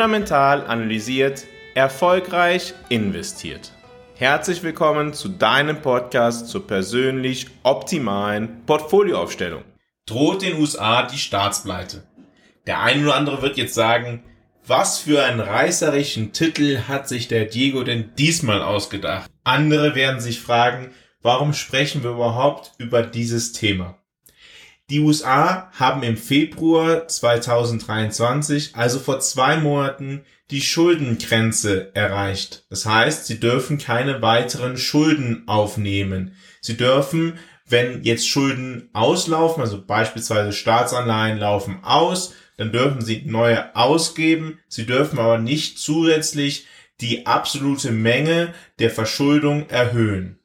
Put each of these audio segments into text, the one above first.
fundamental analysiert, erfolgreich investiert. Herzlich willkommen zu deinem Podcast zur persönlich optimalen Portfolioaufstellung. Droht den USA die Staatspleite? Der eine oder andere wird jetzt sagen, was für einen reißerischen Titel hat sich der Diego denn diesmal ausgedacht? Andere werden sich fragen, warum sprechen wir überhaupt über dieses Thema? Die USA haben im Februar 2023, also vor zwei Monaten, die Schuldengrenze erreicht. Das heißt, sie dürfen keine weiteren Schulden aufnehmen. Sie dürfen, wenn jetzt Schulden auslaufen, also beispielsweise Staatsanleihen laufen aus, dann dürfen sie neue ausgeben. Sie dürfen aber nicht zusätzlich die absolute Menge der Verschuldung erhöhen.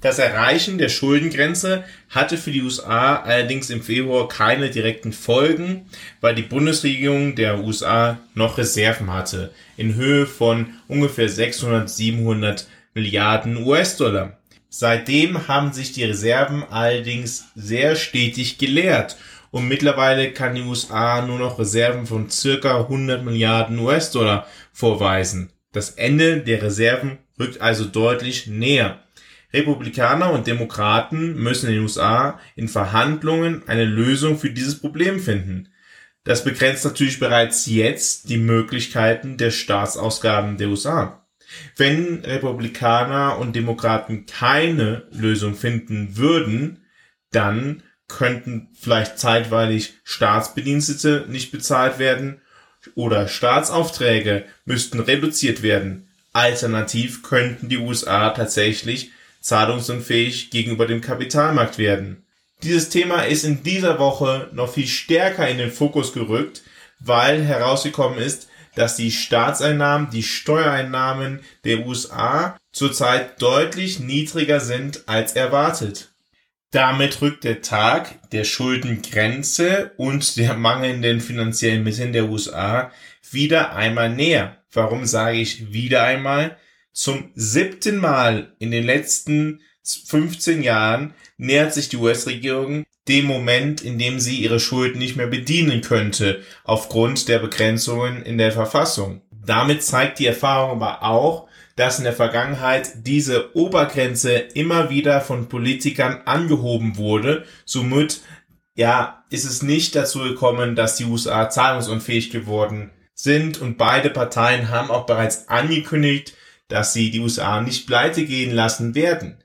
Das Erreichen der Schuldengrenze hatte für die USA allerdings im Februar keine direkten Folgen, weil die Bundesregierung der USA noch Reserven hatte in Höhe von ungefähr 600, 700 Milliarden US-Dollar. Seitdem haben sich die Reserven allerdings sehr stetig geleert und mittlerweile kann die USA nur noch Reserven von circa 100 Milliarden US-Dollar vorweisen. Das Ende der Reserven rückt also deutlich näher. Republikaner und Demokraten müssen in den USA in Verhandlungen eine Lösung für dieses Problem finden. Das begrenzt natürlich bereits jetzt die Möglichkeiten der Staatsausgaben der USA. Wenn Republikaner und Demokraten keine Lösung finden würden, dann könnten vielleicht zeitweilig Staatsbedienstete nicht bezahlt werden oder Staatsaufträge müssten reduziert werden. Alternativ könnten die USA tatsächlich zahlungsunfähig gegenüber dem Kapitalmarkt werden. Dieses Thema ist in dieser Woche noch viel stärker in den Fokus gerückt, weil herausgekommen ist, dass die Staatseinnahmen, die Steuereinnahmen der USA zurzeit deutlich niedriger sind als erwartet. Damit rückt der Tag der Schuldengrenze und der mangelnden finanziellen Mittel der USA wieder einmal näher. Warum sage ich wieder einmal? Zum siebten Mal in den letzten 15 Jahren nähert sich die US-Regierung dem Moment, in dem sie ihre Schulden nicht mehr bedienen könnte, aufgrund der Begrenzungen in der Verfassung. Damit zeigt die Erfahrung aber auch, dass in der Vergangenheit diese Obergrenze immer wieder von Politikern angehoben wurde. Somit, ja, ist es nicht dazu gekommen, dass die USA zahlungsunfähig geworden sind und beide Parteien haben auch bereits angekündigt, dass sie die USA nicht pleite gehen lassen werden.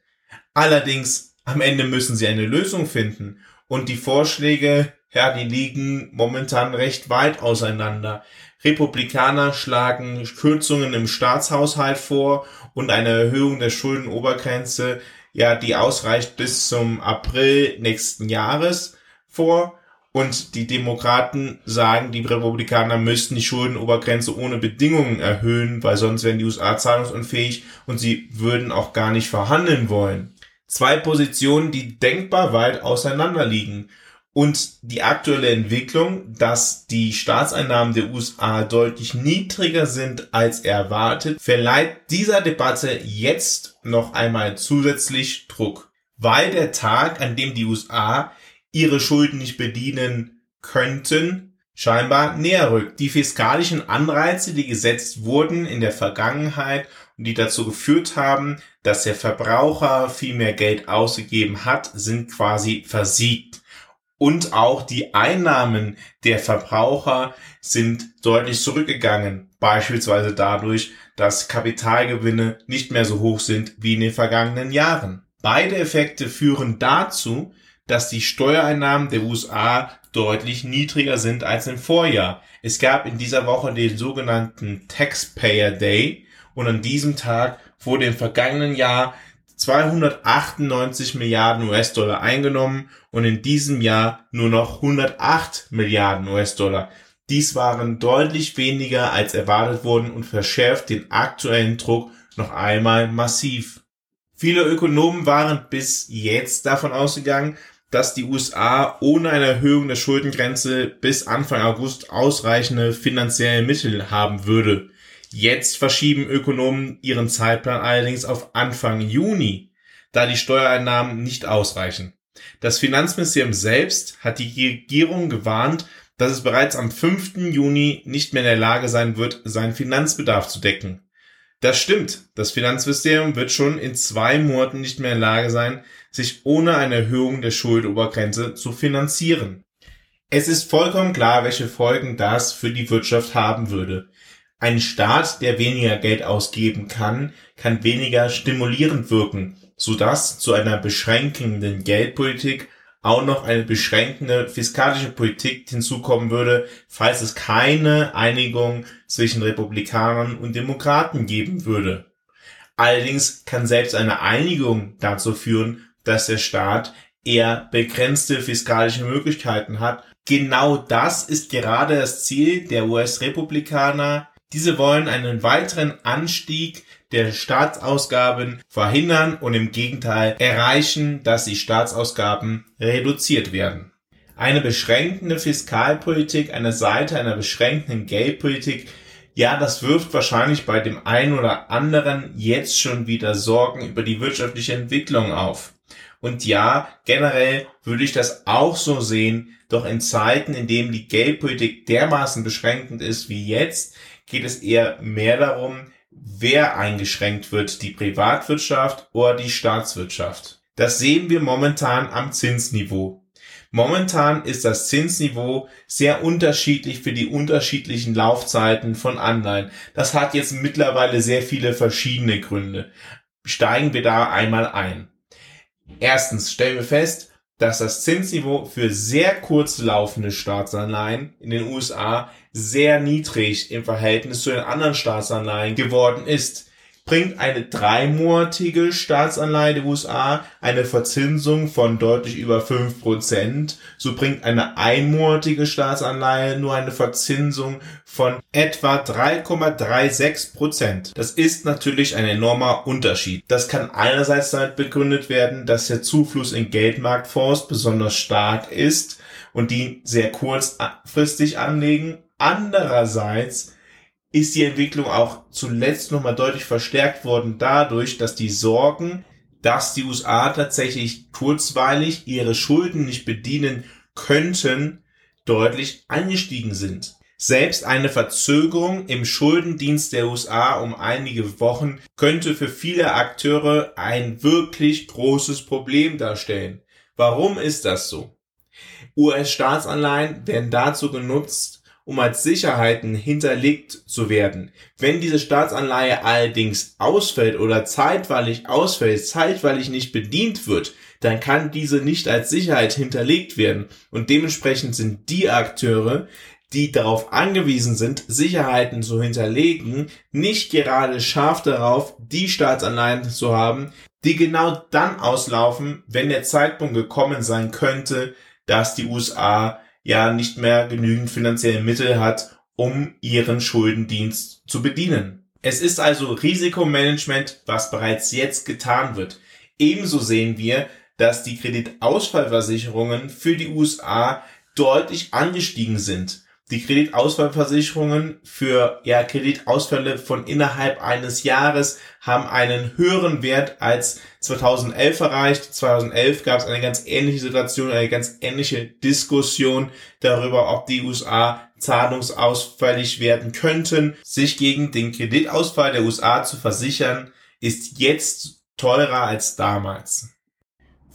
Allerdings am Ende müssen sie eine Lösung finden und die Vorschläge, ja, die liegen momentan recht weit auseinander. Republikaner schlagen Kürzungen im Staatshaushalt vor und eine Erhöhung der Schuldenobergrenze, ja, die ausreicht bis zum April nächsten Jahres vor. Und die Demokraten sagen, die Republikaner müssten die Schuldenobergrenze ohne Bedingungen erhöhen, weil sonst wären die USA zahlungsunfähig und sie würden auch gar nicht verhandeln wollen. Zwei Positionen, die denkbar weit auseinander liegen. Und die aktuelle Entwicklung, dass die Staatseinnahmen der USA deutlich niedriger sind als erwartet, verleiht dieser Debatte jetzt noch einmal zusätzlich Druck. Weil der Tag, an dem die USA ihre Schulden nicht bedienen könnten, scheinbar näher rückt. Die fiskalischen Anreize, die gesetzt wurden in der Vergangenheit und die dazu geführt haben, dass der Verbraucher viel mehr Geld ausgegeben hat, sind quasi versiegt. Und auch die Einnahmen der Verbraucher sind deutlich zurückgegangen. Beispielsweise dadurch, dass Kapitalgewinne nicht mehr so hoch sind wie in den vergangenen Jahren. Beide Effekte führen dazu, dass die Steuereinnahmen der USA deutlich niedriger sind als im Vorjahr. Es gab in dieser Woche den sogenannten Taxpayer Day und an diesem Tag wurde im vergangenen Jahr 298 Milliarden US-Dollar eingenommen und in diesem Jahr nur noch 108 Milliarden US-Dollar. Dies waren deutlich weniger als erwartet wurden und verschärft den aktuellen Druck noch einmal massiv. Viele Ökonomen waren bis jetzt davon ausgegangen, dass die USA ohne eine Erhöhung der Schuldengrenze bis Anfang August ausreichende finanzielle Mittel haben würde. Jetzt verschieben Ökonomen ihren Zeitplan allerdings auf Anfang Juni, da die Steuereinnahmen nicht ausreichen. Das Finanzministerium selbst hat die Regierung gewarnt, dass es bereits am 5. Juni nicht mehr in der Lage sein wird, seinen Finanzbedarf zu decken. Das stimmt. Das Finanzministerium wird schon in zwei Monaten nicht mehr in der Lage sein, sich ohne eine Erhöhung der Schuldobergrenze zu finanzieren. Es ist vollkommen klar, welche Folgen das für die Wirtschaft haben würde. Ein Staat, der weniger Geld ausgeben kann, kann weniger stimulierend wirken, sodass zu einer beschränkenden Geldpolitik auch noch eine beschränkende fiskalische Politik hinzukommen würde, falls es keine Einigung zwischen Republikanern und Demokraten geben würde. Allerdings kann selbst eine Einigung dazu führen, dass der Staat eher begrenzte fiskalische Möglichkeiten hat. Genau das ist gerade das Ziel der US-Republikaner. Diese wollen einen weiteren Anstieg der Staatsausgaben verhindern und im Gegenteil erreichen, dass die Staatsausgaben reduziert werden. Eine beschränkende Fiskalpolitik, eine Seite einer beschränkenden Geldpolitik, ja, das wirft wahrscheinlich bei dem einen oder anderen jetzt schon wieder Sorgen über die wirtschaftliche Entwicklung auf. Und ja, generell würde ich das auch so sehen, doch in Zeiten, in denen die Geldpolitik dermaßen beschränkend ist wie jetzt, geht es eher mehr darum, wer eingeschränkt wird, die Privatwirtschaft oder die Staatswirtschaft. Das sehen wir momentan am Zinsniveau. Momentan ist das Zinsniveau sehr unterschiedlich für die unterschiedlichen Laufzeiten von Anleihen. Das hat jetzt mittlerweile sehr viele verschiedene Gründe. Steigen wir da einmal ein. Erstens stellen wir fest, dass das Zinsniveau für sehr kurz laufende Staatsanleihen in den USA sehr niedrig im Verhältnis zu den anderen Staatsanleihen geworden ist bringt eine dreimonatige Staatsanleihe der USA eine Verzinsung von deutlich über fünf Prozent. So bringt eine einmonatige Staatsanleihe nur eine Verzinsung von etwa 3,36 Prozent. Das ist natürlich ein enormer Unterschied. Das kann einerseits damit begründet werden, dass der Zufluss in Geldmarktfonds besonders stark ist und die sehr kurzfristig anlegen. Andererseits ist die Entwicklung auch zuletzt nochmal deutlich verstärkt worden dadurch, dass die Sorgen, dass die USA tatsächlich kurzweilig ihre Schulden nicht bedienen könnten, deutlich angestiegen sind. Selbst eine Verzögerung im Schuldendienst der USA um einige Wochen könnte für viele Akteure ein wirklich großes Problem darstellen. Warum ist das so? US-Staatsanleihen werden dazu genutzt, um als Sicherheiten hinterlegt zu werden. Wenn diese Staatsanleihe allerdings ausfällt oder zeitweilig ausfällt, zeitweilig nicht bedient wird, dann kann diese nicht als Sicherheit hinterlegt werden. Und dementsprechend sind die Akteure, die darauf angewiesen sind, Sicherheiten zu hinterlegen, nicht gerade scharf darauf, die Staatsanleihen zu haben, die genau dann auslaufen, wenn der Zeitpunkt gekommen sein könnte, dass die USA ja nicht mehr genügend finanzielle Mittel hat, um ihren Schuldendienst zu bedienen. Es ist also Risikomanagement, was bereits jetzt getan wird. Ebenso sehen wir, dass die Kreditausfallversicherungen für die USA deutlich angestiegen sind die Kreditausfallversicherungen für ja, Kreditausfälle von innerhalb eines Jahres haben einen höheren Wert als 2011 erreicht. 2011 gab es eine ganz ähnliche Situation, eine ganz ähnliche Diskussion darüber, ob die USA zahlungsausfällig werden könnten. Sich gegen den Kreditausfall der USA zu versichern, ist jetzt teurer als damals.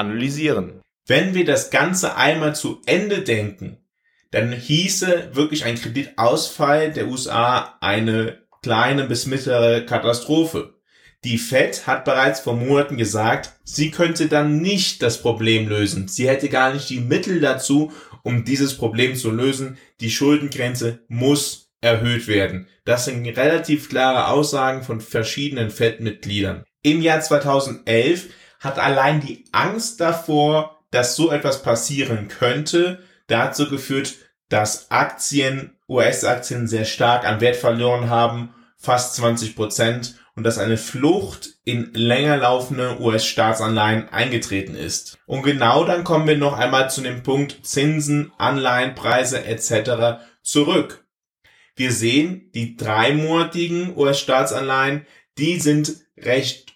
analysieren. Wenn wir das Ganze einmal zu Ende denken, dann hieße wirklich ein Kreditausfall der USA eine kleine bis mittlere Katastrophe. Die Fed hat bereits vor Monaten gesagt, sie könnte dann nicht das Problem lösen. Sie hätte gar nicht die Mittel dazu, um dieses Problem zu lösen. Die Schuldengrenze muss erhöht werden. Das sind relativ klare Aussagen von verschiedenen Fed-Mitgliedern. Im Jahr 2011 hat allein die Angst davor, dass so etwas passieren könnte, dazu geführt, dass Aktien, US-Aktien sehr stark an Wert verloren haben, fast 20 Prozent, und dass eine Flucht in länger laufende US-Staatsanleihen eingetreten ist. Und genau dann kommen wir noch einmal zu dem Punkt Zinsen, Anleihenpreise etc. zurück. Wir sehen, die dreimonatigen US-Staatsanleihen, die sind recht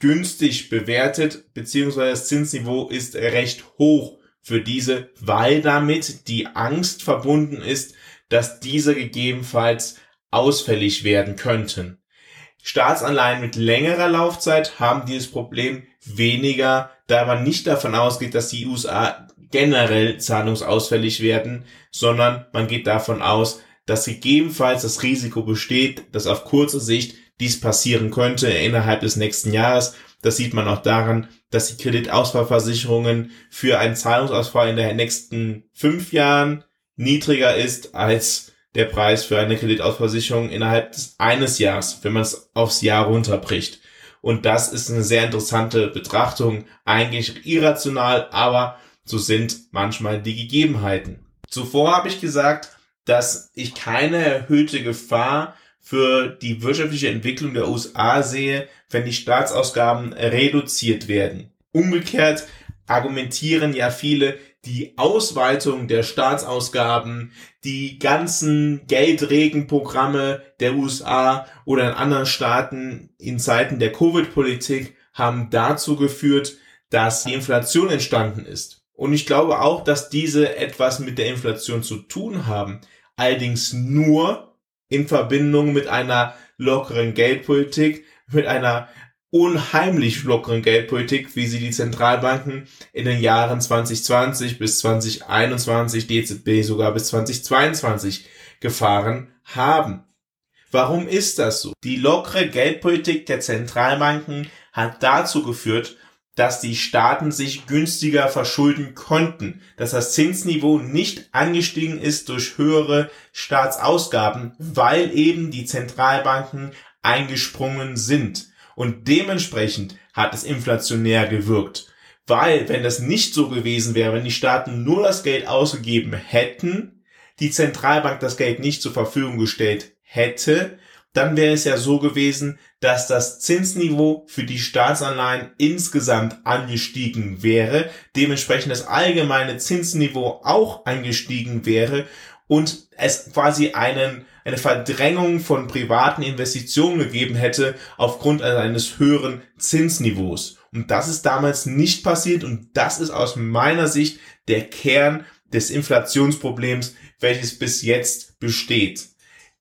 günstig bewertet, beziehungsweise das Zinsniveau ist recht hoch für diese, weil damit die Angst verbunden ist, dass diese gegebenenfalls ausfällig werden könnten. Staatsanleihen mit längerer Laufzeit haben dieses Problem weniger, da man nicht davon ausgeht, dass die USA generell zahlungsausfällig werden, sondern man geht davon aus, dass gegebenenfalls das Risiko besteht, dass auf kurze Sicht dies passieren könnte innerhalb des nächsten Jahres. Das sieht man auch daran, dass die Kreditausfallversicherungen für einen Zahlungsausfall in den nächsten fünf Jahren niedriger ist als der Preis für eine Kreditausfallversicherung innerhalb des eines Jahres, wenn man es aufs Jahr runterbricht. Und das ist eine sehr interessante Betrachtung, eigentlich irrational, aber so sind manchmal die Gegebenheiten. Zuvor habe ich gesagt, dass ich keine erhöhte Gefahr für die wirtschaftliche Entwicklung der USA sehe, wenn die Staatsausgaben reduziert werden. Umgekehrt argumentieren ja viele, die Ausweitung der Staatsausgaben, die ganzen Geldregenprogramme der USA oder in anderen Staaten in Zeiten der Covid-Politik haben dazu geführt, dass die Inflation entstanden ist. Und ich glaube auch, dass diese etwas mit der Inflation zu tun haben allerdings nur in Verbindung mit einer lockeren Geldpolitik, mit einer unheimlich lockeren Geldpolitik, wie sie die Zentralbanken in den Jahren 2020 bis 2021, DZB sogar bis 2022 gefahren haben. Warum ist das so? Die lockere Geldpolitik der Zentralbanken hat dazu geführt, dass die Staaten sich günstiger verschulden konnten, dass das Zinsniveau nicht angestiegen ist durch höhere Staatsausgaben, weil eben die Zentralbanken eingesprungen sind. Und dementsprechend hat es inflationär gewirkt. Weil, wenn das nicht so gewesen wäre, wenn die Staaten nur das Geld ausgegeben hätten, die Zentralbank das Geld nicht zur Verfügung gestellt hätte, dann wäre es ja so gewesen, dass das Zinsniveau für die Staatsanleihen insgesamt angestiegen wäre, dementsprechend das allgemeine Zinsniveau auch angestiegen wäre und es quasi einen, eine Verdrängung von privaten Investitionen gegeben hätte aufgrund eines höheren Zinsniveaus. Und das ist damals nicht passiert und das ist aus meiner Sicht der Kern des Inflationsproblems, welches bis jetzt besteht.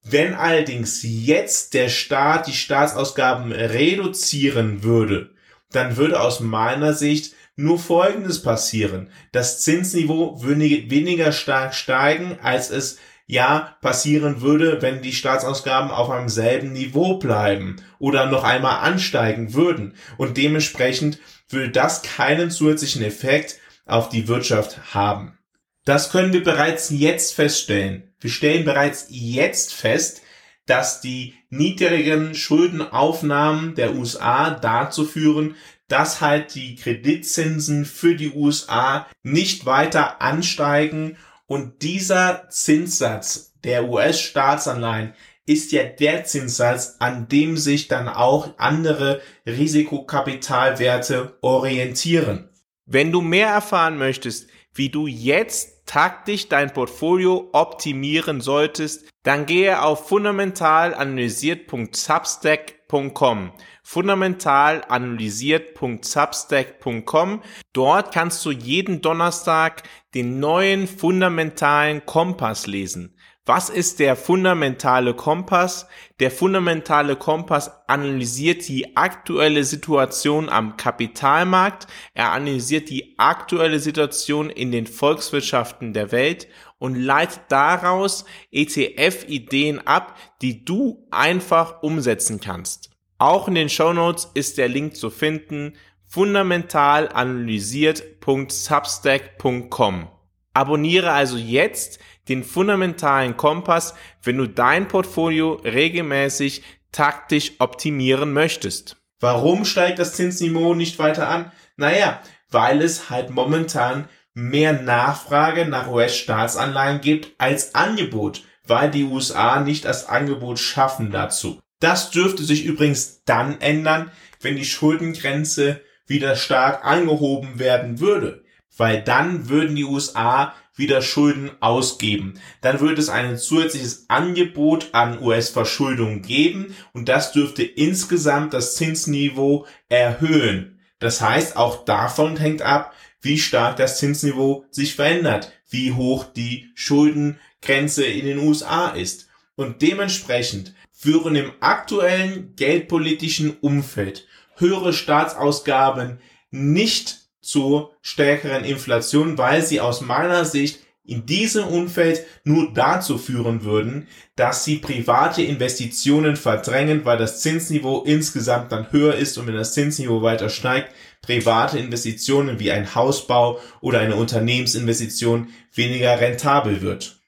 Wenn allerdings jetzt der Staat die Staatsausgaben reduzieren würde, dann würde aus meiner Sicht nur Folgendes passieren. Das Zinsniveau würde weniger stark steigen, als es ja passieren würde, wenn die Staatsausgaben auf einem selben Niveau bleiben oder noch einmal ansteigen würden. Und dementsprechend würde das keinen zusätzlichen Effekt auf die Wirtschaft haben. Das können wir bereits jetzt feststellen. Wir stellen bereits jetzt fest, dass die niedrigen Schuldenaufnahmen der USA dazu führen, dass halt die Kreditzinsen für die USA nicht weiter ansteigen und dieser Zinssatz der US-Staatsanleihen ist ja der Zinssatz, an dem sich dann auch andere Risikokapitalwerte orientieren. Wenn du mehr erfahren möchtest, wie du jetzt taktisch dein Portfolio optimieren solltest, dann gehe auf fundamentalanalysiert.substack fundamentalanalysiert.substack.com. Fundamental analysiert.substack.com. Dort kannst du jeden Donnerstag den neuen fundamentalen Kompass lesen. Was ist der fundamentale Kompass? Der fundamentale Kompass analysiert die aktuelle Situation am Kapitalmarkt, er analysiert die aktuelle Situation in den Volkswirtschaften der Welt und leitet daraus ETF-Ideen ab, die du einfach umsetzen kannst. Auch in den Show Notes ist der Link zu finden fundamentalanalysiert.substack.com. Abonniere also jetzt den fundamentalen Kompass, wenn du dein Portfolio regelmäßig taktisch optimieren möchtest. Warum steigt das Zinsniveau nicht weiter an? Naja, weil es halt momentan mehr Nachfrage nach US-Staatsanleihen gibt als Angebot, weil die USA nicht das Angebot schaffen dazu. Das dürfte sich übrigens dann ändern, wenn die Schuldengrenze wieder stark angehoben werden würde, weil dann würden die USA wieder Schulden ausgeben. Dann würde es ein zusätzliches Angebot an US-Verschuldung geben und das dürfte insgesamt das Zinsniveau erhöhen. Das heißt, auch davon hängt ab, wie stark das Zinsniveau sich verändert, wie hoch die Schuldengrenze in den USA ist. Und dementsprechend führen im aktuellen geldpolitischen Umfeld höhere Staatsausgaben nicht zur stärkeren Inflation, weil sie aus meiner Sicht in diesem Umfeld nur dazu führen würden, dass sie private Investitionen verdrängen, weil das Zinsniveau insgesamt dann höher ist und wenn das Zinsniveau weiter steigt, private Investitionen wie ein Hausbau oder eine Unternehmensinvestition weniger rentabel wird.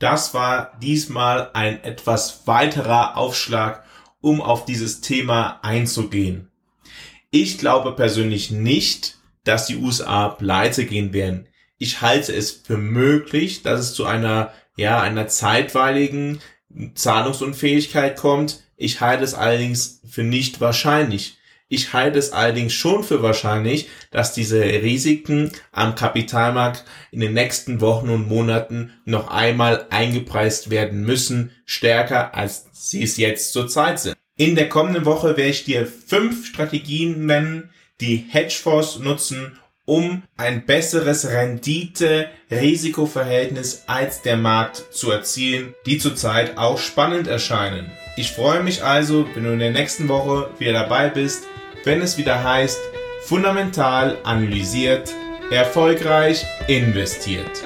Das war diesmal ein etwas weiterer Aufschlag, um auf dieses Thema einzugehen. Ich glaube persönlich nicht, dass die USA pleite gehen werden. Ich halte es für möglich, dass es zu einer, ja, einer zeitweiligen Zahlungsunfähigkeit kommt. Ich halte es allerdings für nicht wahrscheinlich. Ich halte es allerdings schon für wahrscheinlich, dass diese Risiken am Kapitalmarkt in den nächsten Wochen und Monaten noch einmal eingepreist werden müssen, stärker als sie es jetzt zurzeit sind. In der kommenden Woche werde ich dir fünf Strategien nennen, die Hedgefonds nutzen, um ein besseres Rendite-Risikoverhältnis als der Markt zu erzielen, die zurzeit auch spannend erscheinen. Ich freue mich also, wenn du in der nächsten Woche wieder dabei bist, wenn es wieder heißt, fundamental analysiert, erfolgreich investiert.